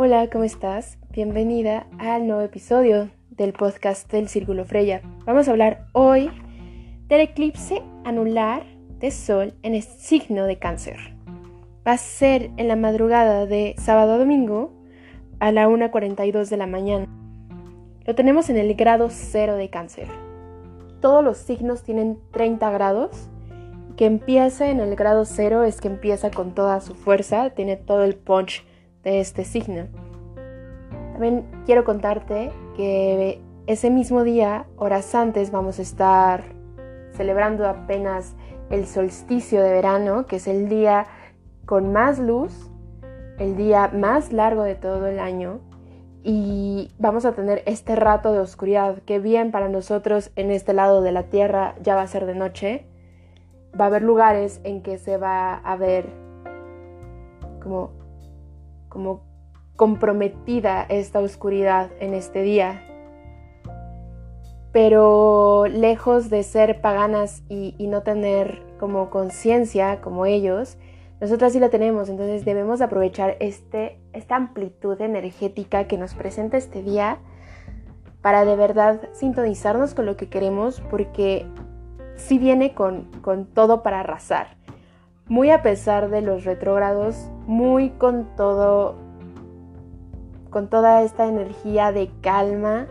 Hola, ¿cómo estás? Bienvenida al nuevo episodio del podcast del Círculo Freya. Vamos a hablar hoy del eclipse anular de Sol en el signo de cáncer. Va a ser en la madrugada de sábado a domingo a la 1.42 de la mañana. Lo tenemos en el grado cero de cáncer. Todos los signos tienen 30 grados. Que empiece en el grado cero es que empieza con toda su fuerza, tiene todo el punch este signo. También quiero contarte que ese mismo día, horas antes, vamos a estar celebrando apenas el solsticio de verano, que es el día con más luz, el día más largo de todo el año. Y vamos a tener este rato de oscuridad, que bien para nosotros en este lado de la Tierra ya va a ser de noche. Va a haber lugares en que se va a ver como, como comprometida esta oscuridad en este día pero lejos de ser paganas y, no tener como conciencia como ellos, nosotras sí la tenemos, entonces debemos aprovechar este, esta amplitud energética que nos presenta este día para de verdad sintonizarnos con lo que queremos, porque sí viene con, con todo para arrasar. Muy a pesar de los retrógrados, muy con todo, con toda esta energía de calma,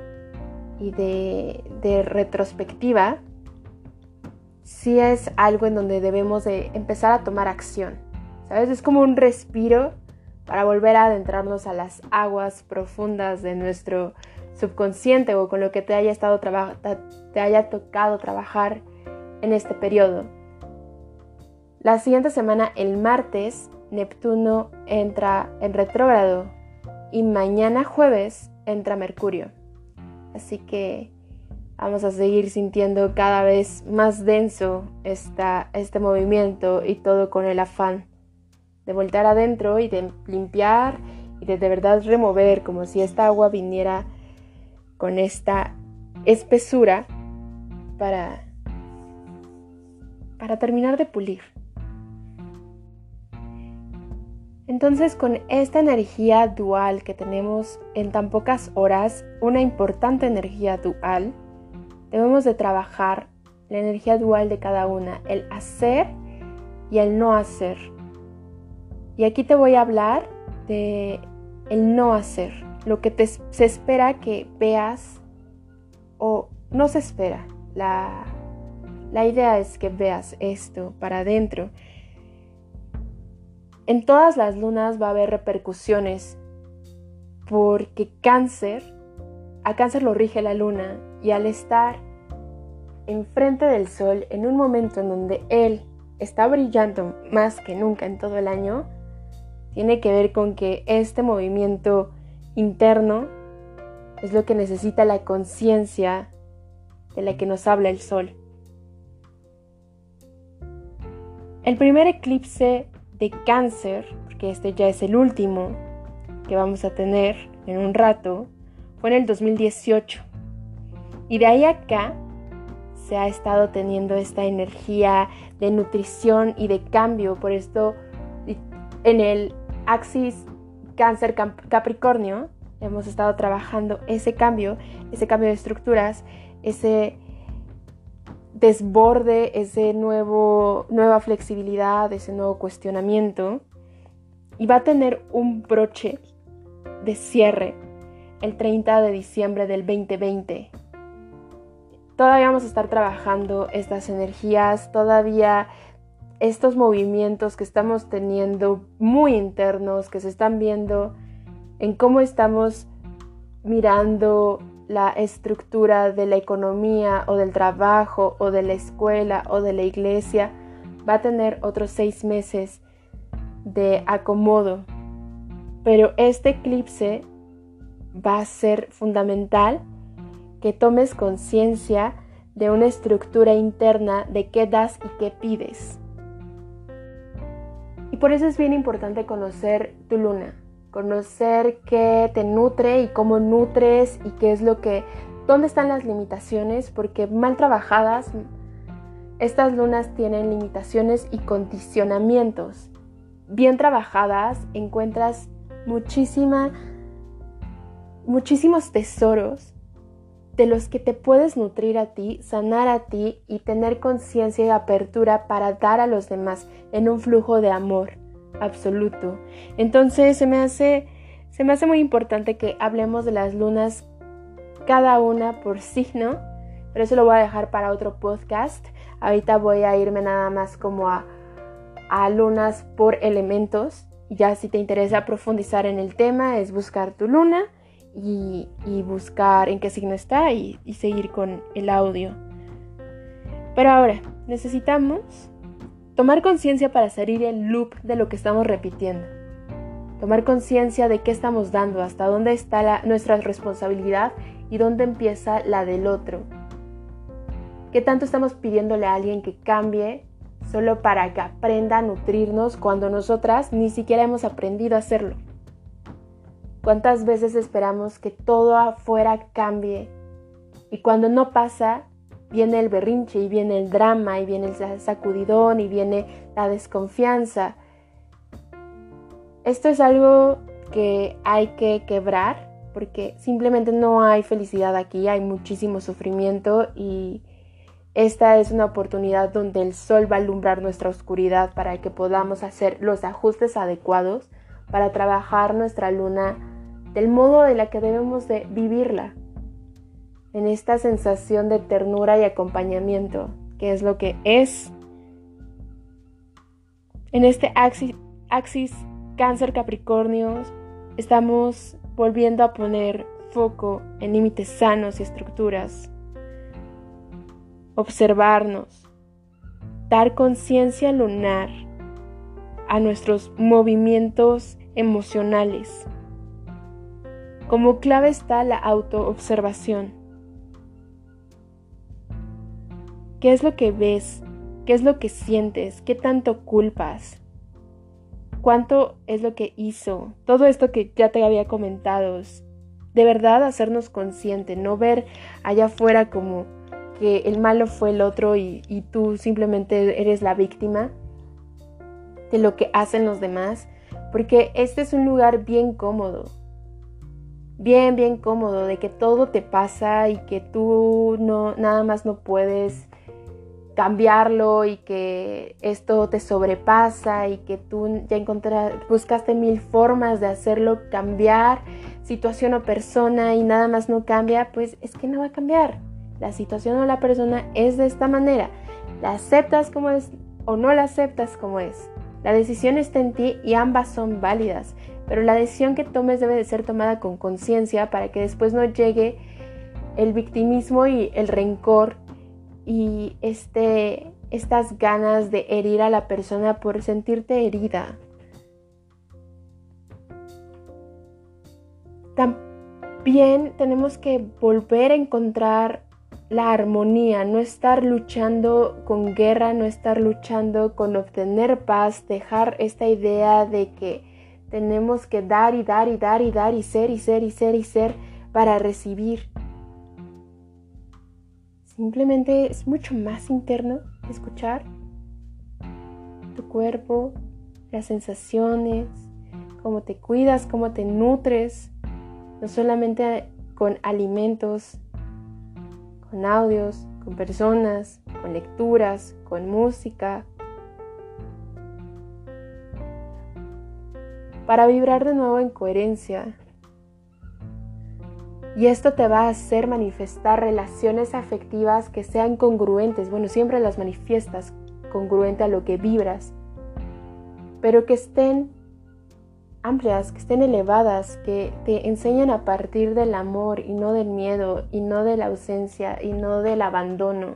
y de, retrospectiva, sí es algo en donde debemos de empezar a tomar acción. ¿Sabes? Es como un respiro para volver a adentrarnos a las aguas profundas de nuestro subconsciente o con lo que te haya, estado te haya tocado trabajar en este periodo. La siguiente semana, el martes, Neptuno entra en retrógrado y mañana jueves entra Mercurio. Así que vamos a seguir sintiendo cada vez más denso este movimiento y todo con el afán de voltar adentro y de limpiar y de de verdad remover como si esta agua viniera con esta espesura para, para terminar de pulir. Entonces con esta energía dual que tenemos en tan pocas horas, una importante energía dual, debemos de trabajar la energía dual de cada una, el hacer y el no hacer. Y aquí te voy a hablar de el no hacer, lo que se espera que veas o no se espera. La, la idea es que veas esto para adentro en todas las lunas va a haber repercusiones porque cáncer, a cáncer lo rige la luna y al estar enfrente del sol en un momento en donde él está brillando más que nunca en todo el año, tiene que ver con que este movimiento interno es lo que necesita la conciencia de la que nos habla el sol. El primer eclipse de cáncer, porque este ya es el último que vamos a tener en un rato, fue en el 2018. Y de ahí acá se ha estado teniendo esta energía de nutrición y de cambio. Por esto, en el Axis Cáncer Capricornio, hemos estado trabajando ese cambio, ese cambio de estructuras, ese desborde, ese nuevo, nueva flexibilidad, ese nuevo cuestionamiento. Y va a tener un broche de cierre el 30 de diciembre del 2020. Todavía vamos a estar trabajando estas energías, todavía estos movimientos que estamos teniendo muy internos, que se están viendo en cómo estamos mirando la estructura de la economía o del trabajo o de la escuela o de la iglesia, va a tener otros seis meses de acomodo. Pero este eclipse va a ser fundamental que tomes conciencia de una estructura interna de qué das y qué pides. Y por eso es bien importante conocer tu luna, conocer qué te nutre y cómo nutres y qué es lo que, dónde están las limitaciones, porque mal trabajadas, estas lunas tienen limitaciones y condicionamientos. Bien trabajadas, encuentras muchísima muchísimos tesoros de los que te puedes nutrir a ti, sanar a ti y tener conciencia y apertura para dar a los demás en un flujo de amor absoluto. Entonces se me hace se me hace muy importante que hablemos de las lunas cada una por signo, pero eso lo voy a dejar para otro podcast. Ahorita voy a irme nada más como a, a lunas por elementos. Ya si te interesa profundizar en el tema es buscar tu luna y, buscar en qué signo está y, y seguir con el audio. Pero ahora, necesitamos tomar conciencia para salir el loop de lo que estamos repitiendo. Tomar conciencia de qué estamos dando, hasta dónde está la, nuestra responsabilidad y dónde empieza la del otro. ¿Qué tanto estamos pidiéndole a alguien que cambie solo para que aprenda a nutrirnos cuando nosotras ni siquiera hemos aprendido a hacerlo? ¿Cuántas veces esperamos que todo afuera cambie? Y cuando no pasa, viene el berrinche y viene el drama y viene el sacudidón y viene la desconfianza. Esto es algo que hay que quebrar porque simplemente no hay felicidad aquí, hay muchísimo sufrimiento y esta es una oportunidad donde el sol va a alumbrar nuestra oscuridad para que podamos hacer los ajustes adecuados para trabajar nuestra luna del modo de la que debemos de vivirla, en esta sensación de ternura y acompañamiento, que es lo que es. En este axis, axis cáncer capricornio estamos volviendo a poner foco en límites sanos y estructuras, observarnos, dar conciencia lunar a nuestros movimientos emocionales como clave está la autoobservación. ¿Qué es lo que ves? ¿Qué es lo que sientes? ¿Qué tanto culpas? ¿Cuánto es lo que hizo? Todo esto que ya te había comentado. De verdad hacernos consciente, no ver allá afuera como que el malo fue el otro y, y tú simplemente eres la víctima de lo que hacen los demás. Porque este es un lugar bien cómodo bien, bien cómodo de que todo te pasa y que tú no, nada más no puedes cambiarlo y que esto te sobrepasa y que tú ya encontraste, buscaste mil formas de hacerlo cambiar, situación o persona y nada más no cambia, pues es que no va a cambiar. La situación o la persona es de esta manera. La aceptas como es o no la aceptas como es. La decisión está en ti y ambas son válidas pero la decisión que tomes debe de ser tomada con conciencia para que después no llegue el victimismo y el rencor y este, estas ganas de herir a la persona por sentirte herida. También tenemos que volver a encontrar la armonía, no estar luchando con guerra, no estar luchando con obtener paz, dejar esta idea de que tenemos que dar y dar y dar y dar y ser y ser y ser y ser para recibir. Simplemente es mucho más interno escuchar tu cuerpo, las sensaciones, cómo te cuidas, cómo te nutres, no solamente con alimentos, con audios, con personas, con lecturas, con música, para vibrar de nuevo en coherencia. Y esto te va a hacer manifestar relaciones afectivas que sean congruentes. Bueno, siempre las manifiestas congruente a lo que vibras, pero que estén amplias, que estén elevadas, que te enseñen a partir del amor y no del miedo y no de la ausencia y no del abandono.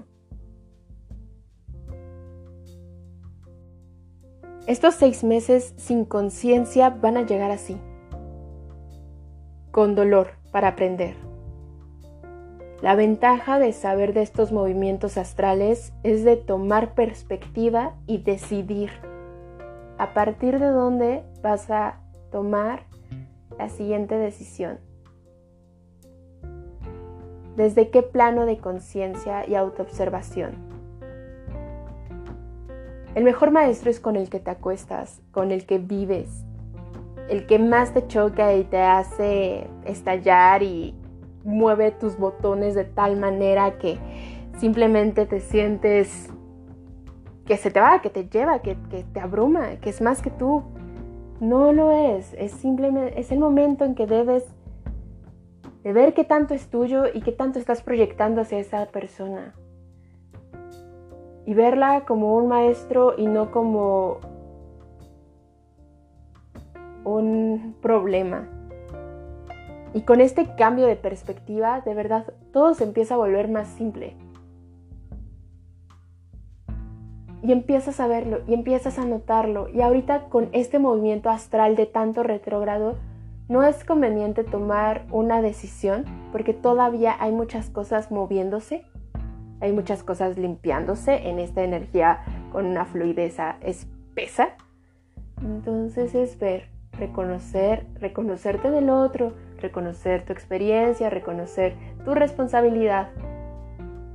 Estos seis meses sin conciencia van a llegar así, con dolor para aprender. La ventaja de saber de estos movimientos astrales es de tomar perspectiva y decidir a partir de dónde vas a tomar la siguiente decisión. ¿Desde qué plano de conciencia y autoobservación? El mejor maestro es con el que te acuestas, con el que vives. El que más te choca y te hace estallar y mueve tus botones de tal manera que simplemente te sientes que se te va, que te lleva, que, te abruma, que es más que tú. No lo es, es simplemente, es el momento en que debes de ver qué tanto es tuyo y qué tanto estás proyectando hacia esa persona. Y verla como un maestro y no como un problema. Y con este cambio de perspectiva, de verdad, todo se empieza a volver más simple. Y empiezas a verlo, y empiezas a notarlo. Y ahorita con este movimiento astral de tanto retrógrado, no es conveniente tomar una decisión porque todavía hay muchas cosas moviéndose, hay muchas cosas limpiándose en esta energía con una fluidez espesa. Entonces es ver, reconocer, reconocerte del otro, reconocer tu experiencia, reconocer tu responsabilidad.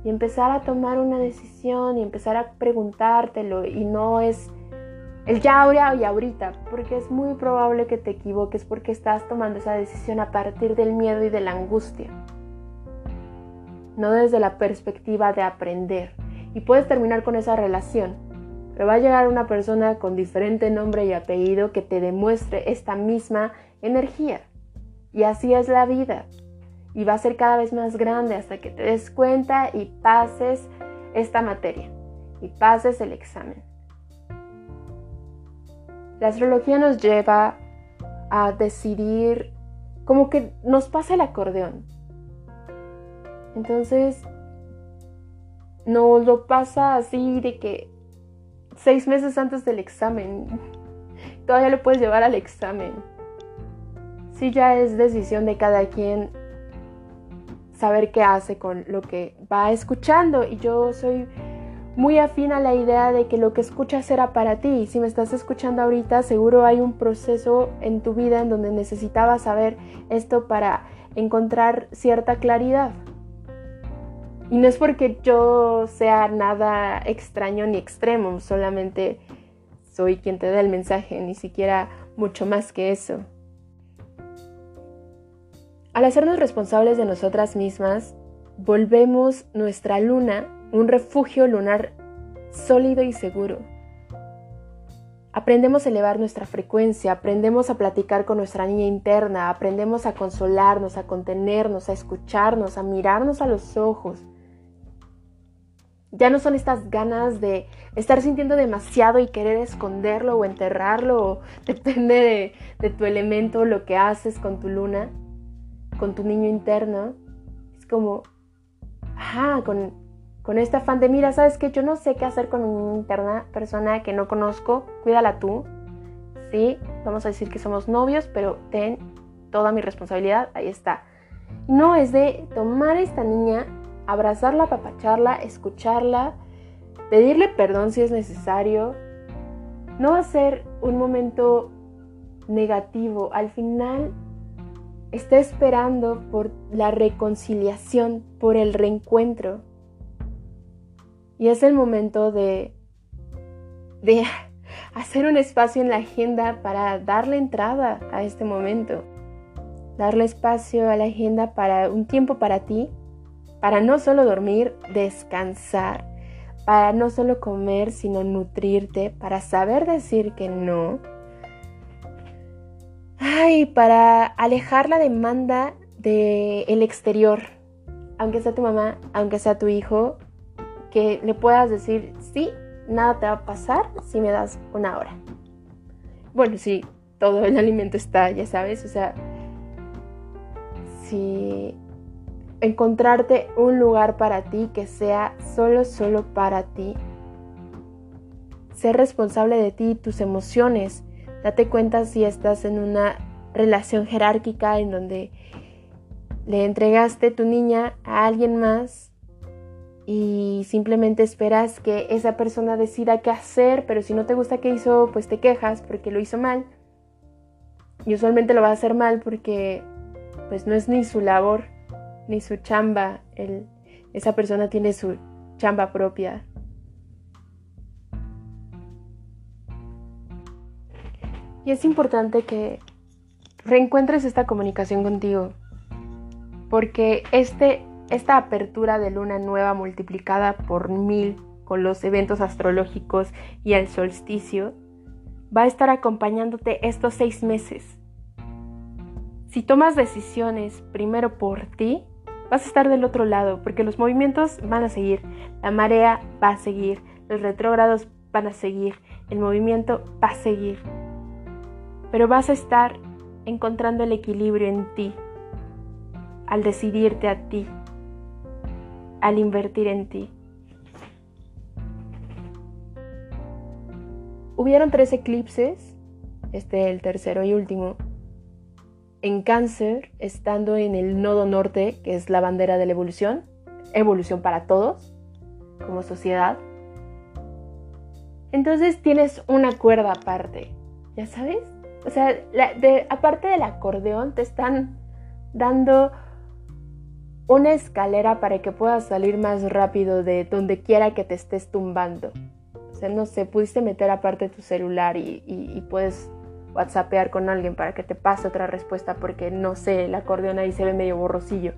Y empezar a tomar una decisión y empezar a preguntártelo. Y no es el ya ahora y ahorita, porque es muy probable que te equivoques porque estás tomando esa decisión a partir del miedo y de la angustia, no desde la perspectiva de aprender. Y puedes terminar con esa relación, pero va a llegar una persona con diferente nombre y apellido que te demuestre esta misma energía. Y así es la vida. Y va a ser cada vez más grande hasta que te des cuenta y pases esta materia y pases el examen. La astrología nos lleva a decidir como que nos pasa el acordeón. Entonces, nos lo pasa así de que seis meses antes del examen, todavía lo puedes llevar al examen. Sí, ya es decisión de cada quien saber qué hace con lo que va escuchando. Y yo soy muy afín a la idea de que lo que escuchas será para ti. Si me estás escuchando ahorita, seguro hay un proceso en tu vida en donde necesitabas saber esto para encontrar cierta claridad. Y no es porque yo sea nada extraño ni extremo, solamente soy quien te da el mensaje, ni siquiera mucho más que eso. Al hacernos responsables de nosotras mismas, volvemos nuestra luna un refugio lunar sólido y seguro. Aprendemos a elevar nuestra frecuencia, aprendemos a platicar con nuestra niña interna, aprendemos a consolarnos, a contenernos, a escucharnos, a mirarnos a los ojos. Ya no son estas ganas de estar sintiendo demasiado y querer esconderlo o enterrarlo, o depende de, tu elemento, lo que haces con tu luna, con tu niño interno. Es como, ajá, con, con este afán de, mira, sabes que yo no sé qué hacer con una interna persona que no conozco, cuídala tú. Sí, vamos a decir que somos novios, pero ten toda mi responsabilidad, ahí está. No, es de tomar a esta niña, abrazarla, apapacharla, escucharla, pedirle perdón si es necesario. No va a ser un momento negativo, al final está esperando por la reconciliación, por el reencuentro. Y es el momento de, de hacer un espacio en la agenda para darle entrada a este momento. Darle espacio a la agenda para un tiempo para ti, para no solo dormir, descansar, para no solo comer, sino nutrirte, para saber decir que no. Ay, para alejar la demanda del exterior, aunque sea tu mamá, aunque sea tu hijo, que le puedas decir, sí, nada te va a pasar si me das una hora. Bueno, sí, todo el alimento está, ya sabes, o sea, si encontrarte un lugar para ti que sea solo, solo para ti. Ser responsable de ti tus emociones. Date cuenta si estás en una relación jerárquica en donde le entregaste tu niña a alguien más y simplemente esperas que esa persona decida qué hacer, pero si no te gusta qué hizo, pues te quejas porque lo hizo mal. Y usualmente lo va a hacer mal porque pues no es ni su labor, ni su chamba. esa persona tiene su chamba propia. Y es importante que reencuentres esta comunicación contigo. Porque este, esta apertura de luna nueva multiplicada por mil con los eventos astrológicos y el solsticio va a estar acompañándote estos seis meses. Si tomas decisiones primero por ti, vas a estar del otro lado, porque los movimientos van a seguir, la marea va a seguir, los retrógrados van a seguir, el movimiento va a seguir. Pero vas a estar encontrando el equilibrio en ti, al decidirte a ti, al invertir en ti. Hubieron tres eclipses, este el tercero y último, en cáncer, estando en el nodo norte, que es la bandera de la evolución, evolución para todos, como sociedad. Entonces tienes una cuerda aparte, ¿ya sabes? O sea, aparte del acordeón, te están dando una escalera para que puedas salir más rápido de donde quiera que te estés tumbando. O sea, no sé, pudiste meter aparte tu celular y, y puedes whatsappear con alguien para que te pase otra respuesta porque no sé, el acordeón ahí se ve medio borrosillo.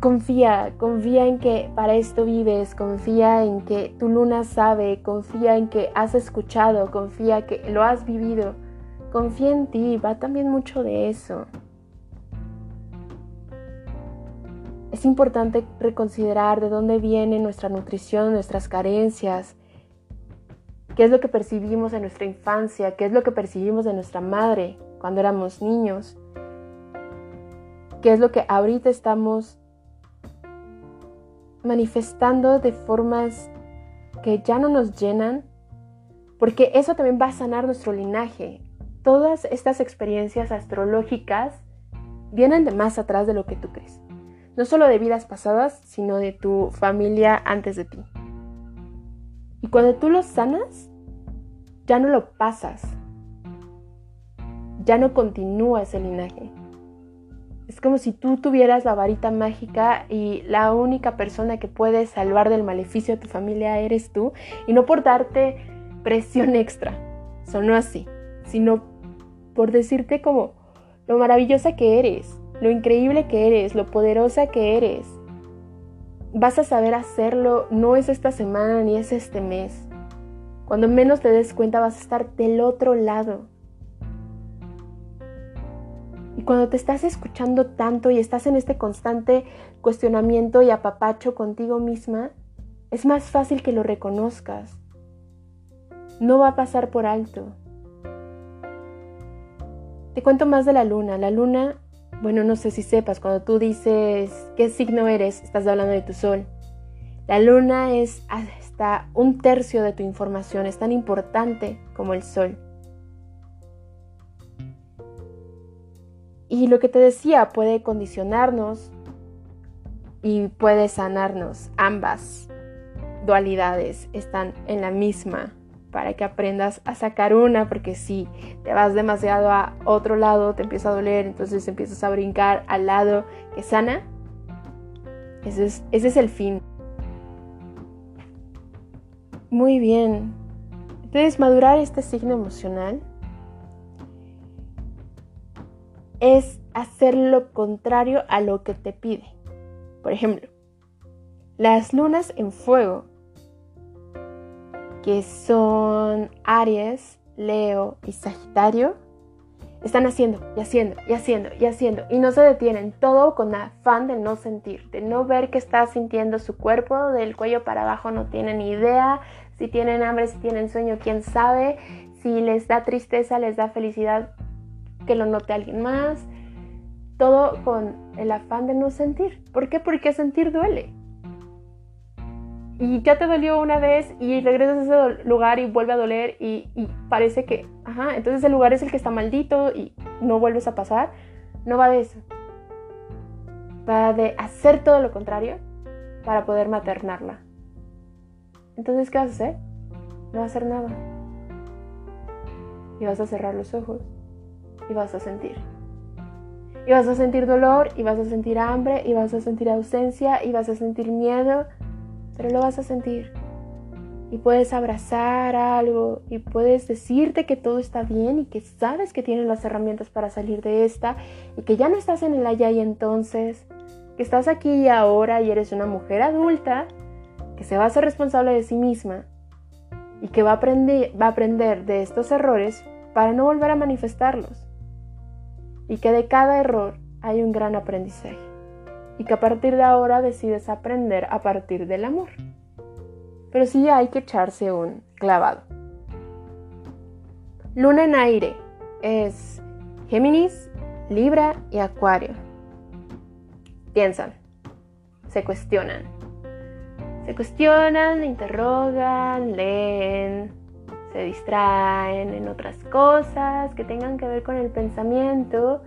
Confía, confía en que para esto vives, confía en que tu luna sabe, confía en que has escuchado, confía que lo has vivido, confía en ti, va también mucho de eso. Es importante reconsiderar de dónde viene nuestra nutrición, nuestras carencias, qué es lo que percibimos en nuestra infancia, qué es lo que percibimos de nuestra madre cuando éramos niños, qué es lo que ahorita estamos manifestando de formas que ya no nos llenan, porque eso también va a sanar nuestro linaje. Todas estas experiencias astrológicas vienen de más atrás de lo que tú crees. No solo de vidas pasadas, sino de tu familia antes de ti. Cuando tú lo sanas, ya no lo pasas. Ya no continúa ese linaje. Es como si tú tuvieras la varita mágica y la única persona que puede salvar del maleficio a tu familia eres tú y no por darte presión extra, sonó así, sino por decirte como lo maravillosa que eres, lo increíble que eres, lo poderosa que eres, vas a saber hacerlo, no es esta semana ni es este mes. Cuando menos te des cuenta vas a estar del otro lado. Y cuando te estás escuchando tanto y estás en este constante cuestionamiento y apapacho contigo misma, es más fácil que lo reconozcas. No va a pasar por alto. Te cuento más de la luna. La luna bueno, no sé si sepas, cuando tú dices qué signo eres, estás hablando de tu sol. La luna es hasta un tercio de tu información, es tan importante como el sol. Y lo que te decía puede condicionarnos y puede sanarnos. Ambas dualidades están en la misma para que aprendas a sacar una, porque si te vas demasiado a otro lado, te empieza a doler, entonces empiezas a brincar al lado que sana. Ese es, el fin. Muy bien. Entonces, madurar este signo emocional es hacer lo contrario a lo que te pide. Por ejemplo, las lunas en fuego que son Aries, Leo y Sagitario, están haciendo y haciendo y haciendo y haciendo y no se detienen, todo con afán de no sentir, de no ver que está sintiendo su cuerpo, del cuello para abajo no tienen idea, si tienen hambre, si tienen sueño, quién sabe, si les da tristeza, les da felicidad, que lo note alguien más, todo con el afán de no sentir. ¿Por qué? Porque sentir duele y ya te dolió una vez y regresas a ese lugar y vuelve a doler y, parece que, ajá, entonces el lugar es el que está maldito y no vuelves a pasar. No va de eso. Va de hacer todo lo contrario para poder maternarla. Entonces, ¿qué vas a hacer? No vas a hacer nada. Y vas a cerrar los ojos y vas a sentir. Y vas a sentir dolor y vas a sentir hambre y vas a sentir ausencia y vas a sentir miedo pero lo vas a sentir. y puedes abrazar algo y puedes decirte que todo está bien y que sabes que tienes las herramientas para salir de esta y que ya no estás en el allá y entonces, que estás aquí y ahora y eres una mujer adulta que se va a ser responsable de sí misma y que va a aprender, va a aprender de estos errores para no volver a manifestarlos. Y que de cada error hay un gran aprendizaje. Y que a partir de ahora decides aprender a partir del amor pero sí hay que echarse un clavado. Luna en aire es Géminis, Libra y Acuario. Piensan, se cuestionan. Se cuestionan, interrogan, leen, se distraen en otras cosas que tengan que ver con el pensamiento,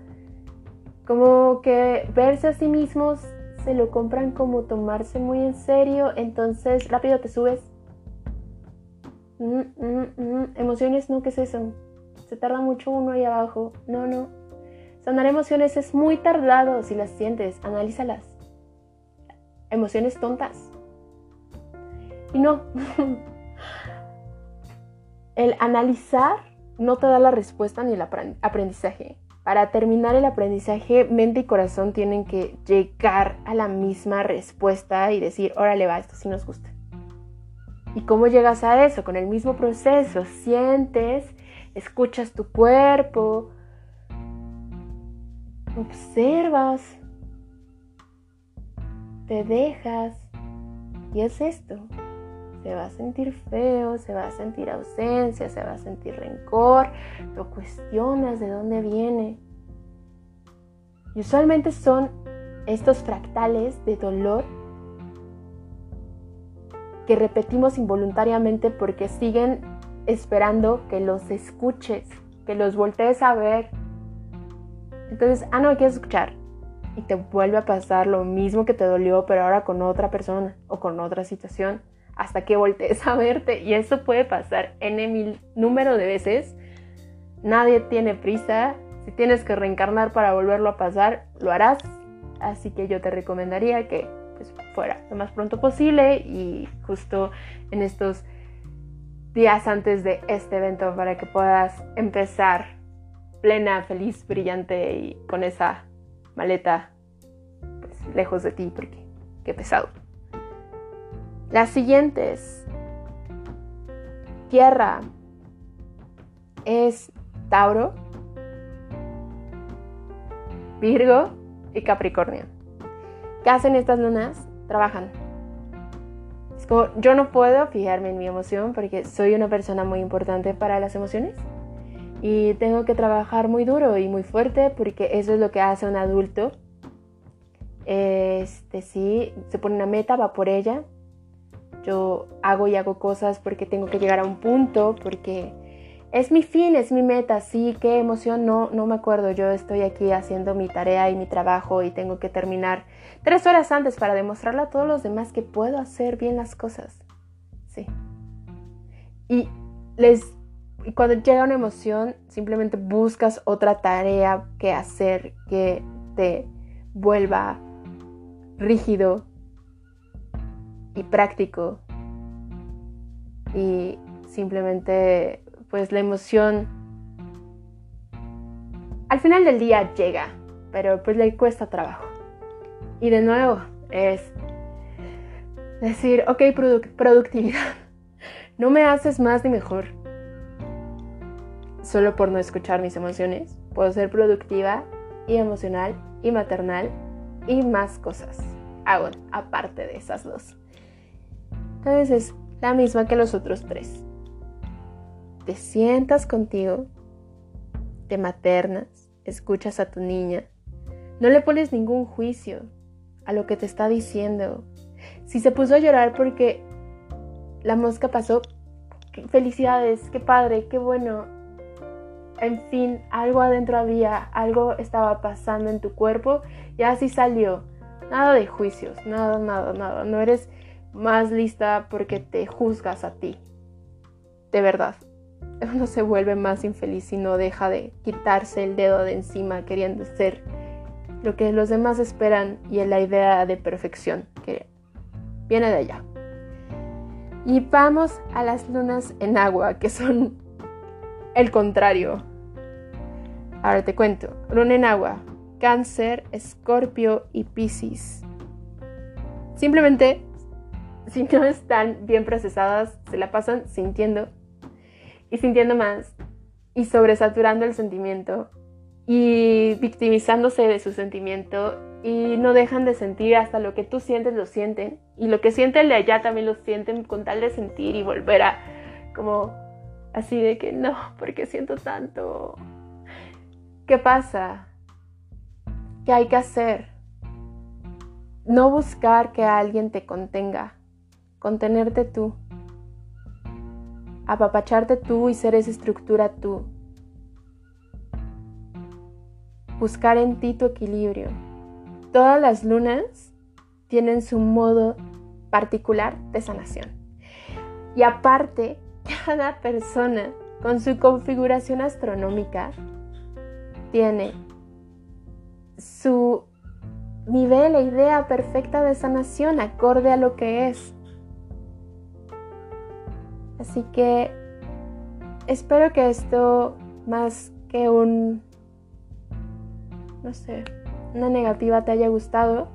como que verse a sí mismos se lo compran como tomarse muy en serio, entonces rápido te subes. Mm, mm, mm. Emociones, no, ¿qué es eso? Se tarda mucho uno ahí abajo. No, no. Sanar emociones es muy tardado si las sientes, analízalas. Emociones tontas. Y no. el analizar no te da la respuesta ni el aprendizaje. Para terminar el aprendizaje, mente y corazón tienen que llegar a la misma respuesta y decir, órale va, esto sí nos gusta. ¿Y cómo llegas a eso? Con el mismo proceso, sientes, escuchas tu cuerpo, observas, te dejas y es esto. Se va a sentir feo, se va a sentir ausencia, se va a sentir rencor, lo cuestionas de dónde viene. Y usualmente son estos fractales de dolor que repetimos involuntariamente porque siguen esperando que los escuches, que los voltees a ver. Entonces, ah, no, me quieres escuchar. Y te vuelve a pasar lo mismo que te dolió, pero ahora con otra persona o con otra situación hasta que voltees a verte. Y eso puede pasar en mil número de veces. Nadie tiene prisa. Si tienes que reencarnar para volverlo a pasar, lo harás. Así que yo te recomendaría que pues, fuera lo más pronto posible y justo en estos días antes de este evento para que puedas empezar plena, feliz, brillante y con esa maleta pues, lejos de ti porque qué pesado. Las siguientes. Tierra es Tauro, Virgo y Capricornio. ¿Qué hacen estas lunas? Trabajan. Es como, yo no puedo fijarme en mi emoción porque soy una persona muy importante para las emociones y tengo que trabajar muy duro y muy fuerte porque eso es lo que hace un adulto. Este sí, se pone una meta, va por ella yo hago y hago cosas porque tengo que llegar a un punto, porque es mi fin, es mi meta, sí, qué emoción, no, no me acuerdo, yo estoy aquí haciendo mi tarea y mi trabajo y tengo que terminar tres horas antes para demostrarle a todos los demás que puedo hacer bien las cosas, sí. Y les, cuando llega una emoción, simplemente buscas otra tarea que hacer que te vuelva rígido, y práctico. Y simplemente, pues la emoción al final del día llega, pero pues le cuesta trabajo. Y de nuevo, es decir, ok, productividad, no me haces más ni mejor. Solo por no escuchar mis emociones, puedo ser productiva y emocional y maternal y más cosas. Hago aparte de esas dos. Entonces es la misma que los otros tres. Te sientas contigo, te maternas, escuchas a tu niña, no le pones ningún juicio a lo que te está diciendo. Si se puso a llorar porque la mosca pasó, felicidades, qué padre, qué bueno. En fin, algo adentro había, algo estaba pasando en tu cuerpo y así salió. Nada de juicios, nada, nada, nada. No eres más lista porque te juzgas a ti. De verdad, uno se vuelve más infeliz y no deja de quitarse el dedo de encima queriendo ser lo que los demás esperan y la idea de perfección que viene de allá. Y vamos a las lunas en agua, que son el contrario. Ahora te cuento. Luna en agua, cáncer, escorpio y piscis. Simplemente, si no están bien procesadas, se la pasan sintiendo y sintiendo más y sobresaturando el sentimiento y victimizándose de su sentimiento y no dejan de sentir hasta lo que tú sientes lo sienten y lo que siente el de allá también lo sienten con tal de sentir y volver a como así de que no, porque siento tanto. ¿Qué pasa? ¿Qué hay que hacer? No buscar que alguien te contenga, contenerte tú, apapacharte tú y ser esa estructura tú buscar en ti tu equilibrio. Todas las lunas tienen su modo particular de sanación. Y aparte, cada persona con su configuración astronómica tiene su nivel e idea perfecta de sanación acorde a lo que es. Así que espero que esto, más que un no sé, una negativa te haya gustado,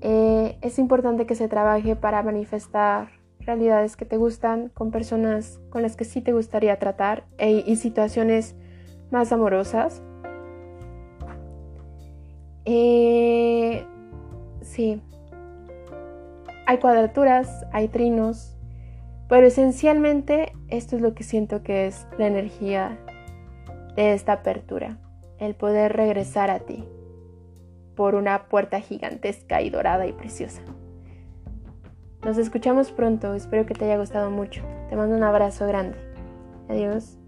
eh, es importante que se trabaje para manifestar realidades que te gustan con personas con las que sí te gustaría tratar e, y situaciones más amorosas. Eh, sí, hay cuadraturas, hay trinos, pero esencialmente esto es lo que siento que es la energía de esta apertura el poder regresar a ti por una puerta gigantesca y dorada y preciosa. Nos escuchamos pronto, espero que te haya gustado mucho. Te mando un abrazo grande. Adiós.